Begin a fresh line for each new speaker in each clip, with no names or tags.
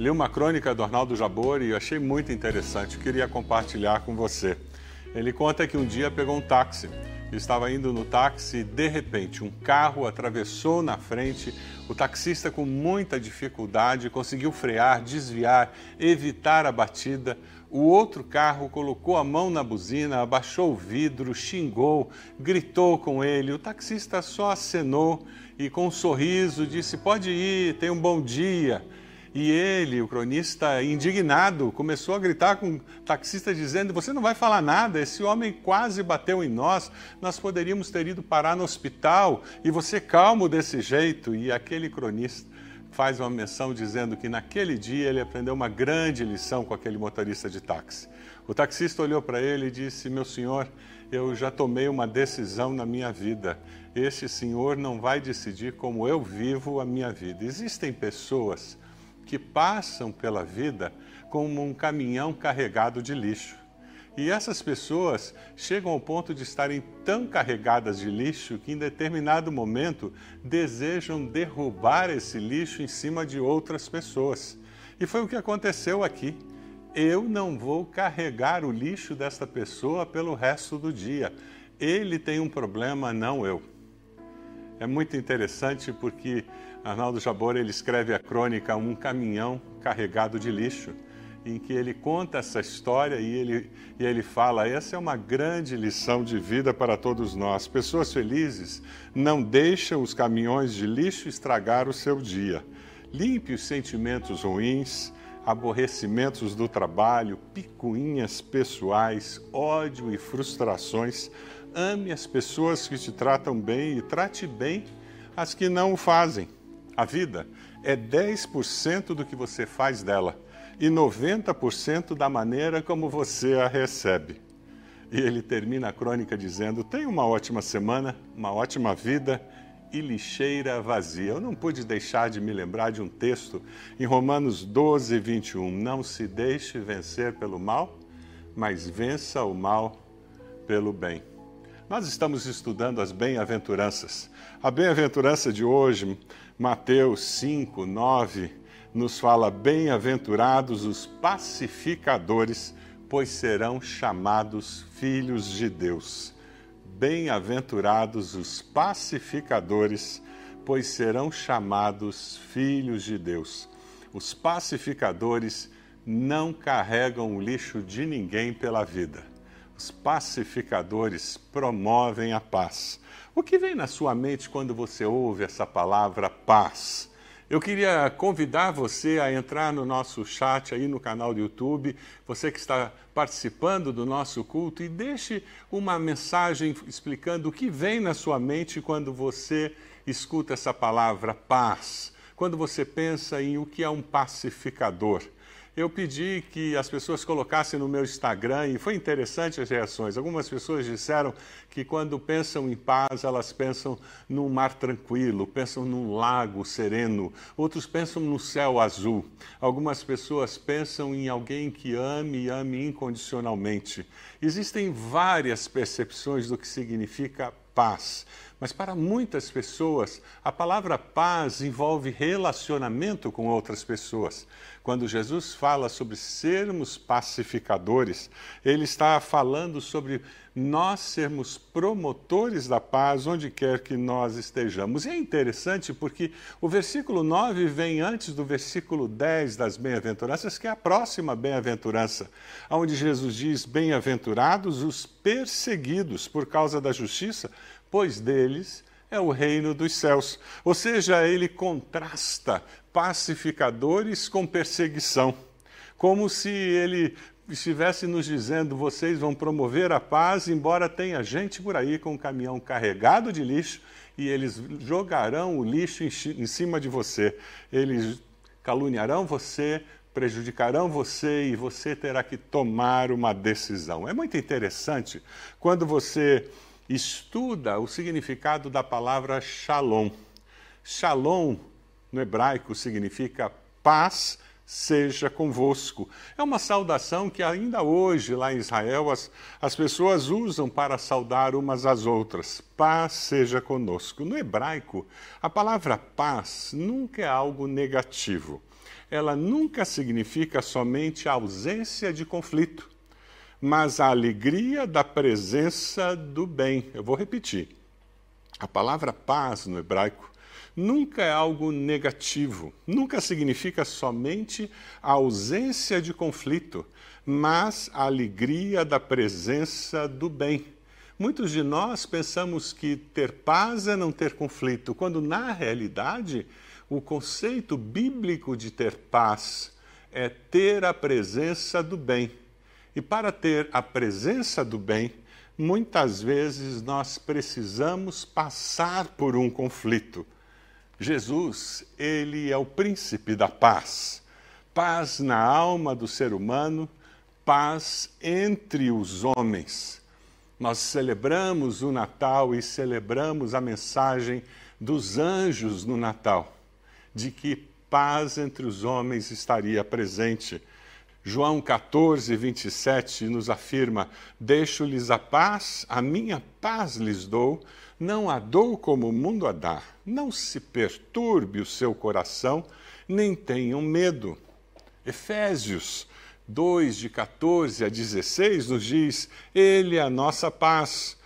li uma crônica do Arnaldo Jabor e achei muito interessante, queria compartilhar com você. Ele conta que um dia pegou um táxi, estava indo no táxi e de repente um carro atravessou na frente. O taxista, com muita dificuldade, conseguiu frear, desviar, evitar a batida. O outro carro colocou a mão na buzina, abaixou o vidro, xingou, gritou com ele. O taxista só acenou e, com um sorriso, disse: Pode ir, tenha um bom dia. E ele, o cronista, indignado, começou a gritar com o taxista, dizendo: Você não vai falar nada, esse homem quase bateu em nós, nós poderíamos ter ido parar no hospital, e você calmo desse jeito. E aquele cronista faz uma menção dizendo que naquele dia ele aprendeu uma grande lição com aquele motorista de táxi. O taxista olhou para ele e disse: Meu senhor, eu já tomei uma decisão na minha vida. Este senhor não vai decidir como eu vivo a minha vida. Existem pessoas que passam pela vida como um caminhão carregado de lixo. E essas pessoas chegam ao ponto de estarem tão carregadas de lixo que, em determinado momento, desejam derrubar esse lixo em cima de outras pessoas. E foi o que aconteceu aqui. Eu não vou carregar o lixo desta pessoa pelo resto do dia. Ele tem um problema, não eu. É muito interessante porque Arnaldo Jabor ele escreve a crônica Um Caminhão Carregado de Lixo, em que ele conta essa história e ele, e ele fala: essa é uma grande lição de vida para todos nós. Pessoas felizes não deixam os caminhões de lixo estragar o seu dia. Limpe os sentimentos ruins, aborrecimentos do trabalho, picuinhas pessoais, ódio e frustrações. Ame as pessoas que te tratam bem e trate bem as que não o fazem. A vida é 10% do que você faz dela e 90% da maneira como você a recebe. E ele termina a crônica dizendo: Tenha uma ótima semana, uma ótima vida e lixeira vazia. Eu não pude deixar de me lembrar de um texto em Romanos 12, 21. Não se deixe vencer pelo mal, mas vença o mal pelo bem. Nós estamos estudando as bem-aventuranças. A bem-aventurança de hoje, Mateus 5, 9, nos fala: Bem-aventurados os pacificadores, pois serão chamados filhos de Deus. Bem-aventurados os pacificadores, pois serão chamados filhos de Deus. Os pacificadores não carregam o lixo de ninguém pela vida. Os pacificadores promovem a paz. O que vem na sua mente quando você ouve essa palavra paz? Eu queria convidar você a entrar no nosso chat aí no canal do YouTube, você que está participando do nosso culto, e deixe uma mensagem explicando o que vem na sua mente quando você escuta essa palavra paz, quando você pensa em o que é um pacificador eu pedi que as pessoas colocassem no meu Instagram e foi interessante as reações. Algumas pessoas disseram que quando pensam em paz, elas pensam num mar tranquilo, pensam num lago sereno, outros pensam no céu azul. Algumas pessoas pensam em alguém que ame e ame incondicionalmente. Existem várias percepções do que significa paz. Mas para muitas pessoas, a palavra paz envolve relacionamento com outras pessoas. Quando Jesus fala sobre sermos pacificadores, ele está falando sobre nós sermos promotores da paz onde quer que nós estejamos. E é interessante porque o versículo 9 vem antes do versículo 10 das bem-aventuranças, que é a próxima bem-aventurança, onde Jesus diz: Bem-aventurados os perseguidos por causa da justiça, pois deles é o reino dos céus. Ou seja, ele contrasta pacificadores com perseguição, como se ele estivesse nos dizendo: vocês vão promover a paz, embora tenha gente por aí com um caminhão carregado de lixo e eles jogarão o lixo em cima de você. Eles caluniarão você, prejudicarão você e você terá que tomar uma decisão. É muito interessante quando você estuda o significado da palavra shalom. Shalom, no hebraico, significa paz seja convosco. É uma saudação que ainda hoje, lá em Israel, as, as pessoas usam para saudar umas às outras. Paz seja conosco. No hebraico, a palavra paz nunca é algo negativo. ela nunca significa somente a ausência de conflito, mas a alegria da presença do bem. Eu vou repetir. A palavra paz no hebraico nunca é algo negativo, nunca significa somente a ausência de conflito, mas a alegria da presença do bem. Muitos de nós pensamos que ter paz é não ter conflito, quando na realidade o conceito bíblico de ter paz é ter a presença do bem. E para ter a presença do bem, muitas vezes nós precisamos passar por um conflito. Jesus, ele é o príncipe da paz. Paz na alma do ser humano, paz entre os homens. Nós celebramos o Natal e celebramos a mensagem dos anjos no Natal, de que paz entre os homens estaria presente. João 14, 27 nos afirma: Deixo-lhes a paz, a minha paz lhes dou, não a dou como o mundo a dá. Não se perturbe o seu coração, nem tenham medo. Efésios 2, de 14 a 16, nos diz: Ele é a nossa paz.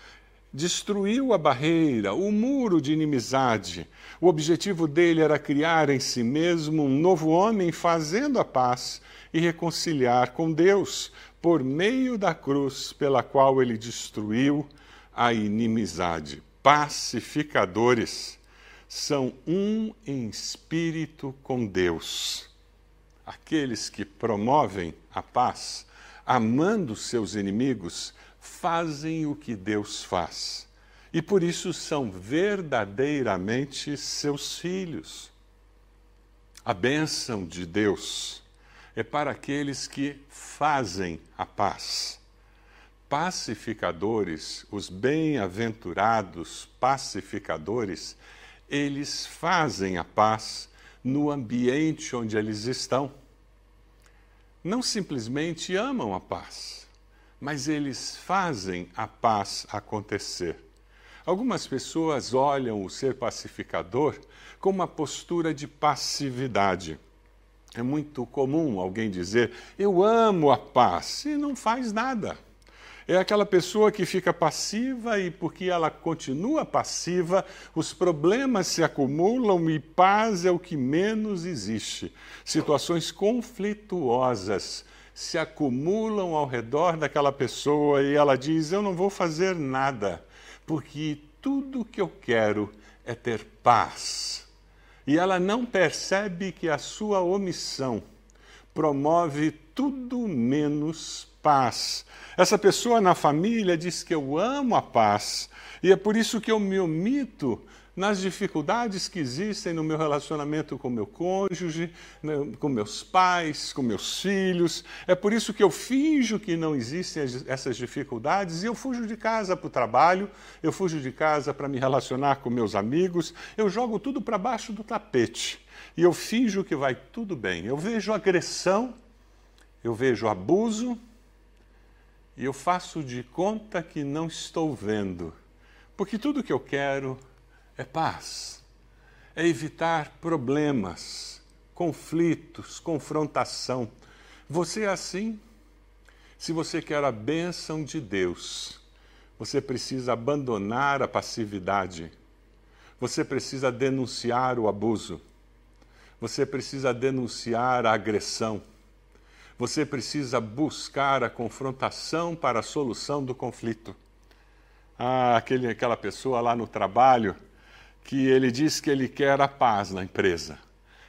Destruiu a barreira, o muro de inimizade. O objetivo dele era criar em si mesmo um novo homem, fazendo a paz e reconciliar com Deus, por meio da cruz pela qual ele destruiu a inimizade. Pacificadores são um em espírito com Deus aqueles que promovem a paz, amando seus inimigos, fazem o que Deus faz. E por isso são verdadeiramente seus filhos. A bênção de Deus é para aqueles que fazem a paz. Pacificadores, os bem-aventurados pacificadores, eles fazem a paz no ambiente onde eles estão. Não simplesmente amam a paz, mas eles fazem a paz acontecer. Algumas pessoas olham o ser pacificador como uma postura de passividade. É muito comum alguém dizer: Eu amo a paz, e não faz nada. É aquela pessoa que fica passiva e, porque ela continua passiva, os problemas se acumulam e paz é o que menos existe. Situações conflituosas se acumulam ao redor daquela pessoa e ela diz: Eu não vou fazer nada, porque tudo que eu quero é ter paz. E ela não percebe que a sua omissão promove tudo menos paz. Essa pessoa na família diz que eu amo a paz e é por isso que eu me omito nas dificuldades que existem no meu relacionamento com meu cônjuge, né, com meus pais, com meus filhos. É por isso que eu finjo que não existem essas dificuldades e eu fujo de casa para o trabalho, eu fujo de casa para me relacionar com meus amigos, eu jogo tudo para baixo do tapete e eu finjo que vai tudo bem. Eu vejo agressão, eu vejo abuso, e eu faço de conta que não estou vendo, porque tudo que eu quero é paz, é evitar problemas, conflitos, confrontação. Você é assim? Se você quer a bênção de Deus, você precisa abandonar a passividade, você precisa denunciar o abuso, você precisa denunciar a agressão você precisa buscar a confrontação para a solução do conflito. Ah, aquele, aquela pessoa lá no trabalho que ele diz que ele quer a paz na empresa.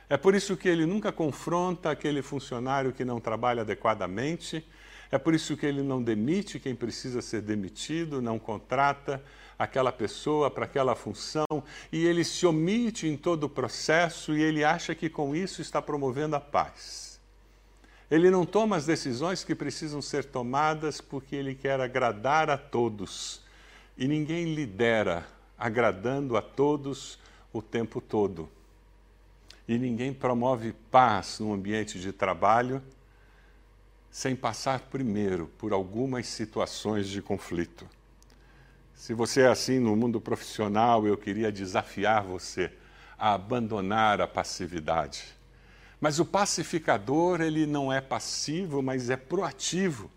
É por isso que ele nunca confronta aquele funcionário que não trabalha adequadamente. É por isso que ele não demite quem precisa ser demitido, não contrata aquela pessoa para aquela função e ele se omite em todo o processo e ele acha que com isso está promovendo a paz. Ele não toma as decisões que precisam ser tomadas porque ele quer agradar a todos. E ninguém lidera agradando a todos o tempo todo. E ninguém promove paz no ambiente de trabalho sem passar primeiro por algumas situações de conflito. Se você é assim no mundo profissional, eu queria desafiar você a abandonar a passividade Mas o pacificador, ele não é passivo, mas é proativo.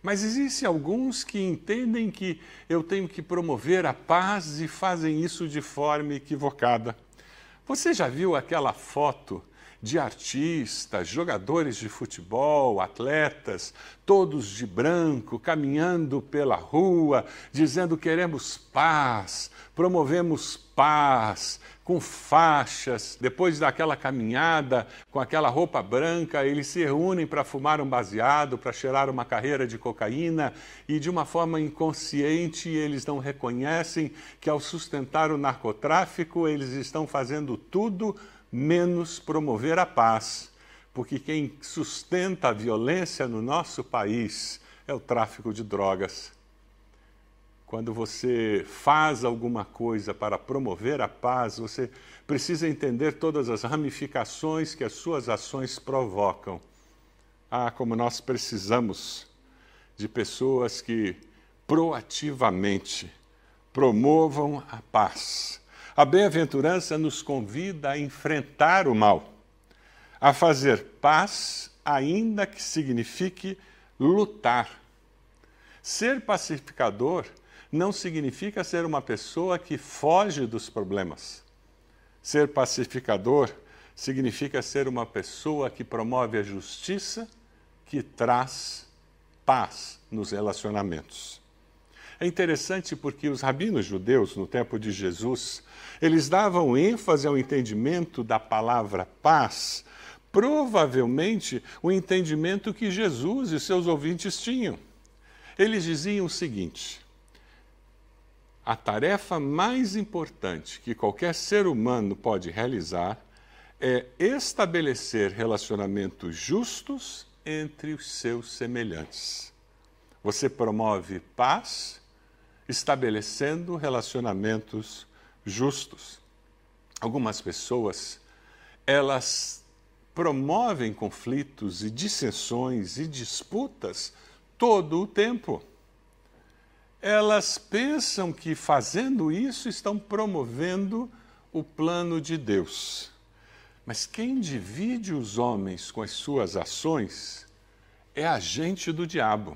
Mas existem alguns que entendem que eu tenho que promover a paz e fazem isso de forma equivocada. Você já viu aquela foto de artistas, jogadores de futebol, atletas, todos de branco, caminhando pela rua, dizendo queremos paz, promovemos paz, com faixas. Depois daquela caminhada, com aquela roupa branca, eles se reúnem para fumar um baseado, para cheirar uma carreira de cocaína e, de uma forma inconsciente, eles não reconhecem que, ao sustentar o narcotráfico, eles estão fazendo tudo menos promover a paz. Porque quem sustenta a violência no nosso país é o tráfico de drogas. Quando você faz alguma coisa para promover a paz, você precisa entender todas as ramificações que as suas ações provocam. Ah, como nós precisamos de pessoas que proativamente promovam a paz. A bem-aventurança nos convida a enfrentar o mal, a fazer paz, ainda que signifique lutar. Ser pacificador não significa ser uma pessoa que foge dos problemas. Ser pacificador significa ser uma pessoa que promove a justiça, que traz paz nos relacionamentos. É interessante porque os rabinos judeus, no tempo de Jesus, eles davam ênfase ao entendimento da palavra paz, provavelmente o entendimento que Jesus e seus ouvintes tinham. Eles diziam o seguinte: a tarefa mais importante que qualquer ser humano pode realizar é estabelecer relacionamentos justos entre os seus semelhantes. Você promove paz estabelecendo relacionamentos justos. Algumas pessoas, elas promovem conflitos e dissensões e disputas todo o tempo elas pensam que fazendo isso estão promovendo o plano de Deus. Mas quem divide os homens com as suas ações é agente do diabo.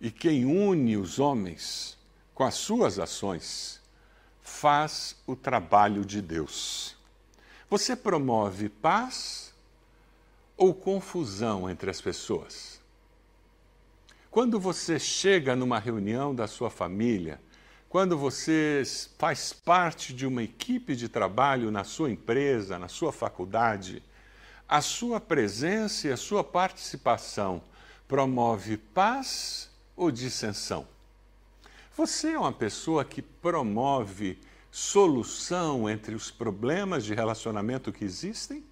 E quem une os homens com as suas ações faz o trabalho de Deus. Você promove paz ou confusão entre as pessoas? Quando você chega numa reunião da sua família, quando você faz parte de uma equipe de trabalho na sua empresa, na sua faculdade, a sua presença e a sua participação promove paz ou dissensão? Você é uma pessoa que promove solução entre os problemas de relacionamento que existem?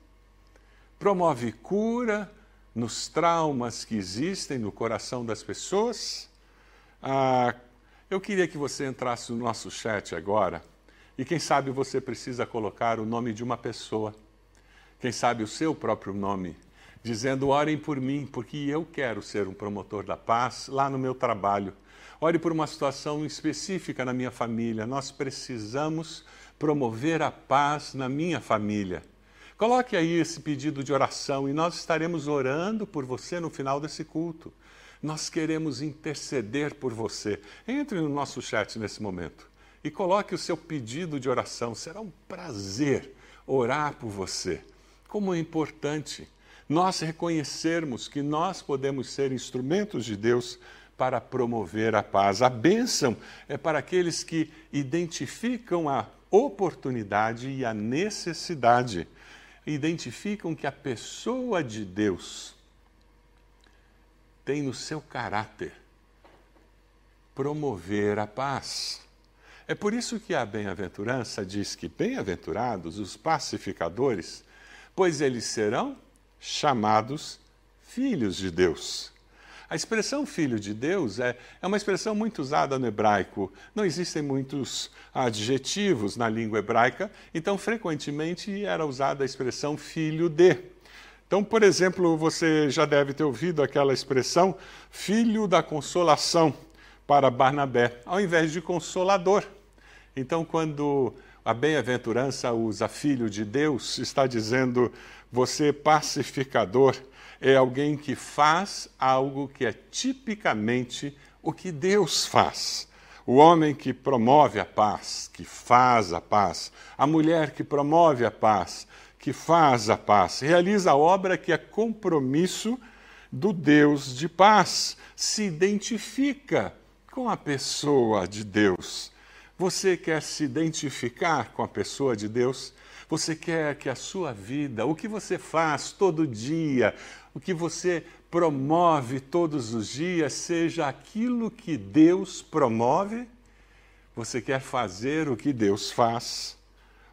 Promove cura, nos traumas que existem no coração das pessoas. Ah, eu queria que você entrasse no nosso chat agora e quem sabe você precisa colocar o nome de uma pessoa, quem sabe o seu próprio nome, dizendo: orem por mim, porque eu quero ser um promotor da paz lá no meu trabalho. Ore por uma situação específica na minha família. Nós precisamos promover a paz na minha família. Coloque aí esse pedido de oração e nós estaremos orando por você no final desse culto. Nós queremos interceder por você. Entre no nosso chat nesse momento e coloque o seu pedido de oração. Será um prazer orar por você. Como é importante nós reconhecermos que nós podemos ser instrumentos de Deus para promover a paz. A bênção é para aqueles que identificam a oportunidade e a necessidade identificam que a pessoa de Deus tem no seu caráter promover a paz. É por isso que a bem-aventurança diz que bem-aventurados os pacificadores, pois eles serão chamados filhos de Deus. A expressão filho de Deus é, é uma expressão muito usada no hebraico. Não existem muitos adjetivos na língua hebraica, então frequentemente era usada a expressão filho de. Então, por exemplo, você já deve ter ouvido aquela expressão filho da consolação para Barnabé, ao invés de consolador. Então, quando a bem-aventurança usa filho de Deus, está dizendo Você, pacificador, é alguém que faz algo que é tipicamente o que Deus faz. O homem que promove a paz, que faz a paz. A mulher que promove a paz, que faz a paz. Realiza a obra que é compromisso do Deus de paz. Se identifica com a pessoa de Deus. Você quer se identificar com a pessoa de Deus? Você quer que a sua vida, o que você faz todo dia, o que você promove todos os dias, seja aquilo que Deus promove? Você quer fazer o que Deus faz?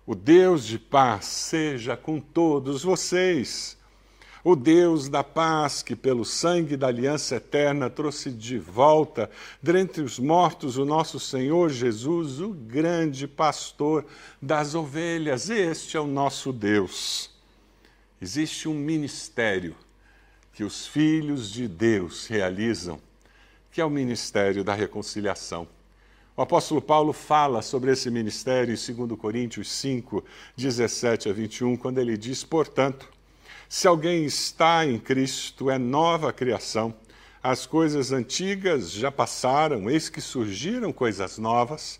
O Deus de paz seja com todos vocês. O Deus da paz, que pelo sangue da aliança eterna trouxe de volta dentre os mortos o nosso Senhor Jesus, o grande pastor das ovelhas. Este é o nosso Deus. Existe um ministério que os filhos de Deus realizam, que é o ministério da reconciliação. O apóstolo Paulo fala sobre esse ministério em 2 Coríntios 5, 17 a 21, quando ele diz: Portanto, se alguém está em Cristo, é nova criação. As coisas antigas já passaram, eis que surgiram coisas novas.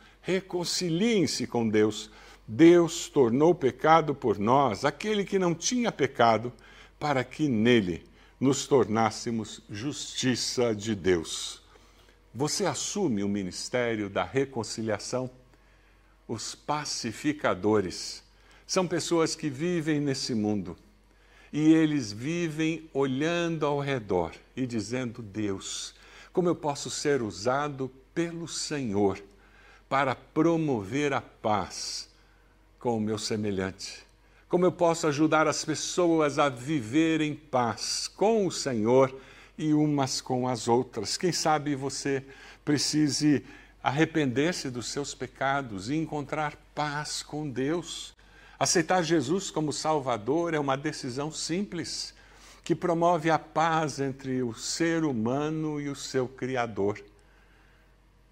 reconciliem-se com Deus. Deus tornou pecado por nós, aquele que não tinha pecado, para que nele nos tornássemos justiça de Deus. Você assume o ministério da reconciliação? Os pacificadores são pessoas que vivem nesse mundo e eles vivem olhando ao redor e dizendo: Deus, como eu posso ser usado pelo Senhor para promover a paz com o meu semelhante? Como eu posso ajudar as pessoas a viver em paz com o Senhor e umas com as outras? Quem sabe você precise arrepender-se dos seus pecados e encontrar paz com Deus. Aceitar Jesus como Salvador é uma decisão simples que promove a paz entre o ser humano e o seu Criador.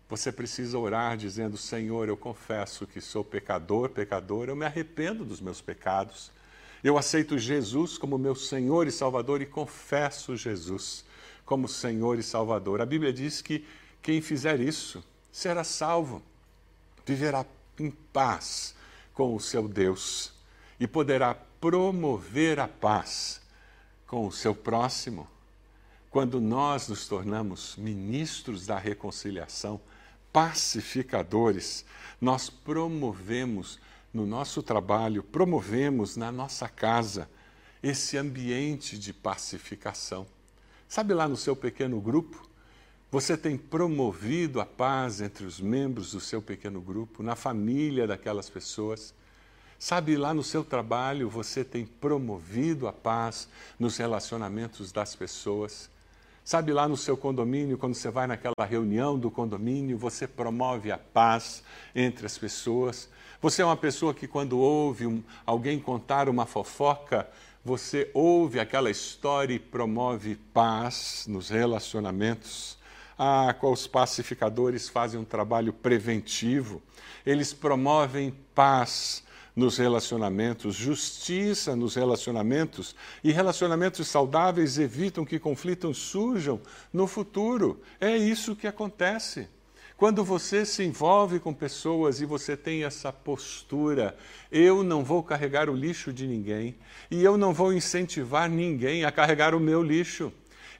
Você precisa orar dizendo: Senhor, eu confesso que sou pecador, pecador, eu me arrependo dos meus pecados. Eu aceito Jesus como meu Senhor e Salvador e confesso Jesus como Senhor e Salvador. A Bíblia diz que quem fizer isso será salvo, viverá em paz com o seu Deus e poderá promover a paz com o seu próximo. Quando nós nos tornamos ministros da reconciliação, pacificadores, nós promovemos no nosso trabalho, promovemos na nossa casa esse ambiente de pacificação. Sabe lá no seu pequeno grupo? Você tem promovido a paz entre os membros do seu pequeno grupo, na família daquelas pessoas. Sabe, lá no seu trabalho você tem promovido a paz nos relacionamentos das pessoas. Sabe, lá no seu condomínio, quando você vai naquela reunião do condomínio, você promove a paz entre as pessoas. Você é uma pessoa que, quando ouve um, alguém contar uma fofoca, você ouve aquela história e promove paz nos relacionamentos a qual os pacificadores fazem um trabalho preventivo. Eles promovem paz nos relacionamentos, justiça nos relacionamentos, e relacionamentos saudáveis evitam que conflitos surjam no futuro. É isso que acontece. Quando você se envolve com pessoas e você tem essa postura, eu não vou carregar o lixo de ninguém e eu não vou incentivar ninguém a carregar o meu lixo.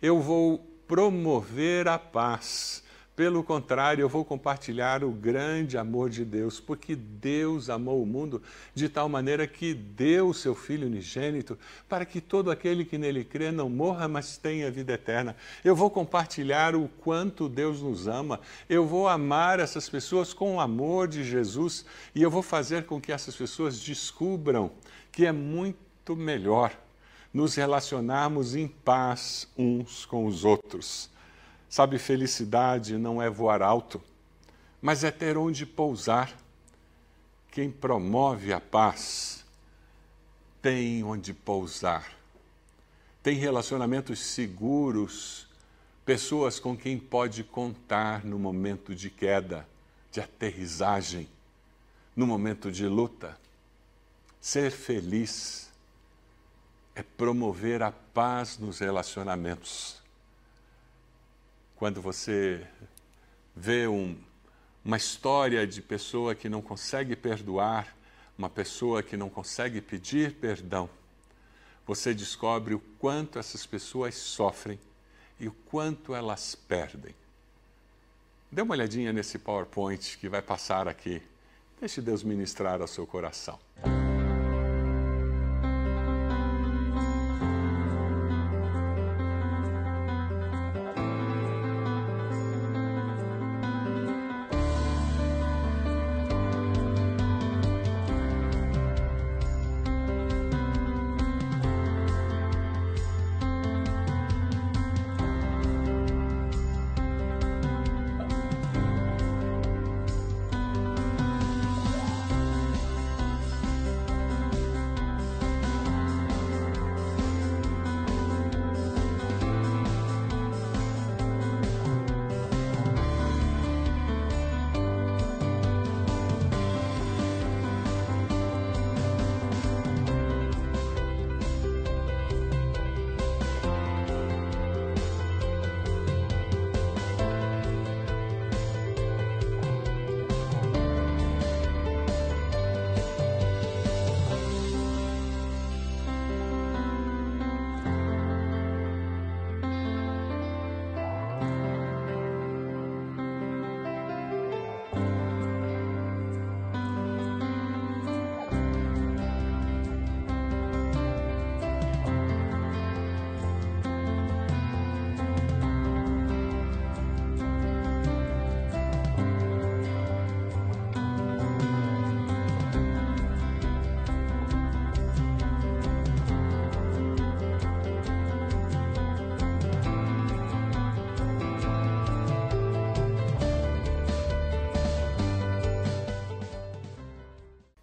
Eu vou promover a paz. Pelo contrário, eu vou compartilhar o grande amor de Deus, porque Deus amou o mundo de tal maneira que deu o seu Filho unigênito para que todo aquele que nele crê não morra, mas tenha vida eterna. Eu vou compartilhar o quanto Deus nos ama, eu vou amar essas pessoas com o amor de Jesus e eu vou fazer com que essas pessoas descubram que é muito melhor nos relacionarmos em paz uns com os outros. Sabe, felicidade não é voar alto, mas é ter onde pousar. Quem promove a paz tem onde pousar. Tem relacionamentos seguros, pessoas com quem pode contar no momento de queda, de aterrissagem, no momento de luta. Ser feliz é promover a paz nos relacionamentos. Quando você vê um, uma história de pessoa que não consegue perdoar, uma pessoa que não consegue pedir perdão, você descobre o quanto essas pessoas sofrem e o quanto elas perdem. Dê uma olhadinha nesse PowerPoint que vai passar aqui. Deixe Deus ministrar ao seu coração.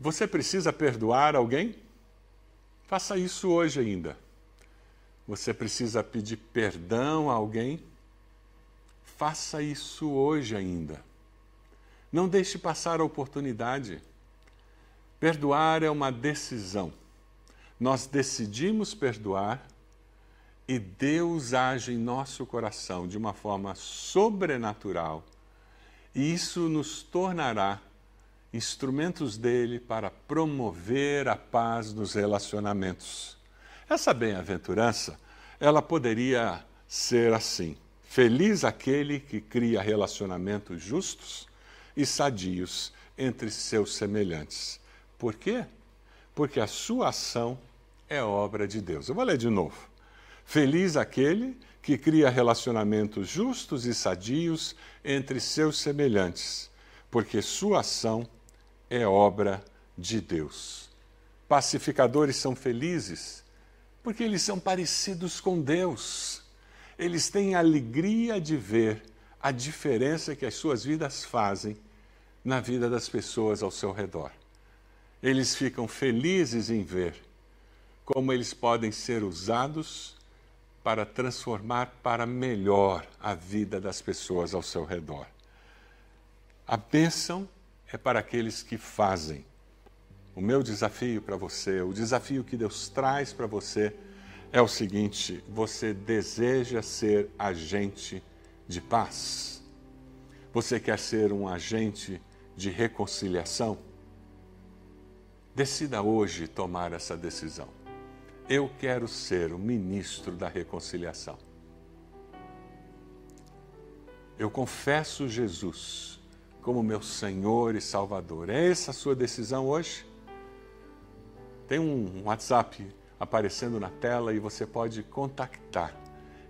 Você precisa perdoar alguém? Faça isso hoje ainda. Você precisa pedir perdão a alguém? Faça isso hoje ainda. Não deixe passar a oportunidade. Perdoar é uma decisão. Nós decidimos perdoar e Deus age em nosso coração de uma forma sobrenatural. E isso nos tornará instrumentos dele para promover a paz nos relacionamentos. Essa bem-aventurança, ela poderia ser assim: feliz aquele que cria relacionamentos justos e sadios entre seus semelhantes. Por quê? Porque a sua ação é obra de Deus. Eu vou ler de novo. Feliz aquele que cria relacionamentos justos e sadios entre seus semelhantes, porque sua ação é obra de Deus. Pacificadores são felizes porque eles são parecidos com Deus. Eles têm alegria de ver a diferença que as suas vidas fazem na vida das pessoas ao seu redor. Eles ficam felizes em ver como eles podem ser usados para transformar para melhor a vida das pessoas ao seu redor. A bênção é para aqueles que fazem. O meu desafio para você, o desafio que Deus traz para você é o seguinte: você deseja ser agente de paz? Você quer ser um agente de reconciliação? Decida hoje tomar essa decisão. Eu quero ser o ministro da reconciliação. Eu confesso Jesus como meu Senhor e Salvador. É essa a sua decisão hoje? Tem um WhatsApp aparecendo na tela e você pode contactar.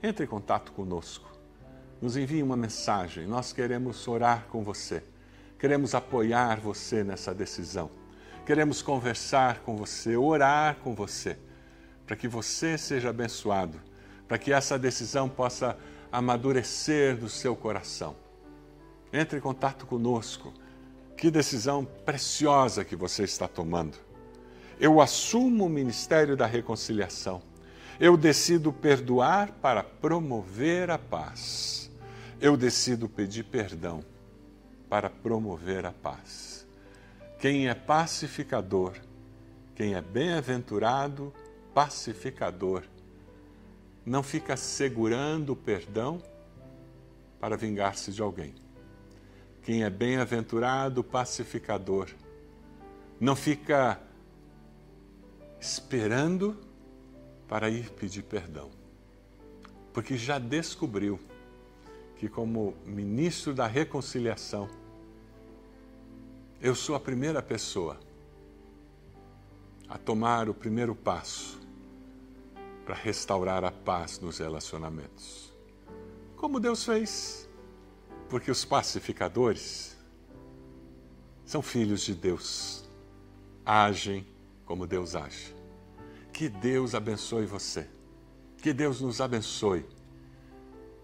Entre em contato conosco. Nos envie uma mensagem. Nós queremos orar com você. Queremos apoiar você nessa decisão. Queremos conversar com você, orar com você, para que você seja abençoado, para que essa decisão possa amadurecer do seu coração. Entre em contato conosco. Que decisão preciosa que você está tomando. Eu assumo o ministério da reconciliação. Eu decido perdoar para promover a paz. Eu decido pedir perdão para promover a paz. Quem é pacificador, quem é bem-aventurado, pacificador, não fica segurando o perdão para vingar-se de alguém. Quem é bem-aventurado, pacificador, não fica esperando para ir pedir perdão, porque já descobriu que, como ministro da reconciliação, eu sou a primeira pessoa a tomar o primeiro passo para restaurar a paz nos relacionamentos. Como Deus fez, porque os pacificadores são filhos de Deus, agem como Deus age. Que Deus abençoe você, que Deus nos abençoe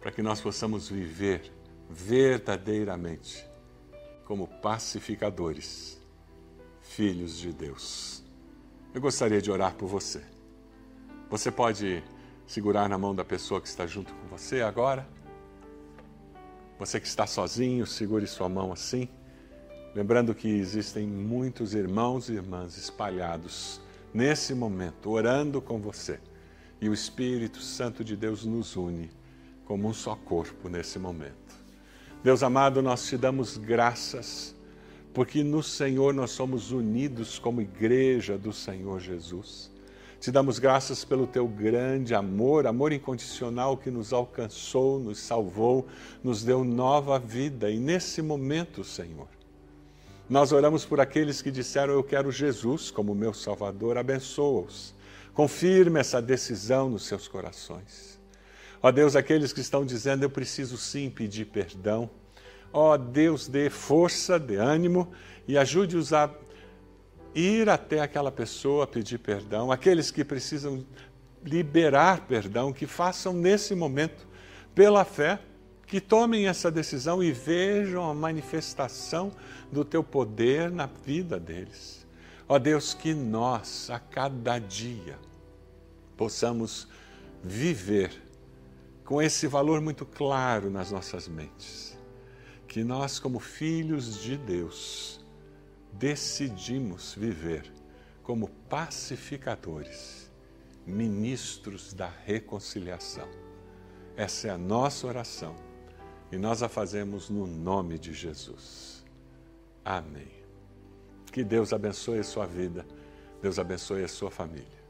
para que nós possamos viver verdadeiramente como pacificadores, filhos de Deus. Eu gostaria de orar por você. Você pode segurar na mão da pessoa que está junto com você agora? Você que está sozinho, segure sua mão assim. Lembrando que existem muitos irmãos e irmãs espalhados nesse momento, orando com você. E o Espírito Santo de Deus nos une como um só corpo nesse momento. Deus amado, nós te damos graças, porque no Senhor nós somos unidos como igreja do Senhor Jesus. Te damos graças pelo teu grande amor, amor incondicional que nos alcançou, nos salvou, nos deu nova vida. E nesse momento, Senhor, nós oramos por aqueles que disseram: Eu quero Jesus como meu Salvador, abençoa-os. Confirme essa decisão nos seus corações. Ó Deus, aqueles que estão dizendo eu preciso sim pedir perdão. Ó Deus, dê força, dê ânimo e ajude-os a ir até aquela pessoa pedir perdão. Aqueles que precisam liberar perdão, que façam nesse momento, pela fé, que tomem essa decisão e vejam a manifestação do teu poder na vida deles. Ó Deus, que nós, a cada dia, possamos viver com esse valor muito claro nas nossas mentes, que nós, como filhos de Deus, decidimos viver como pacificadores, ministros da reconciliação. Essa é a nossa oração e nós a fazemos no nome de Jesus. Amém. Que Deus abençoe a sua vida, Deus abençoe a sua família.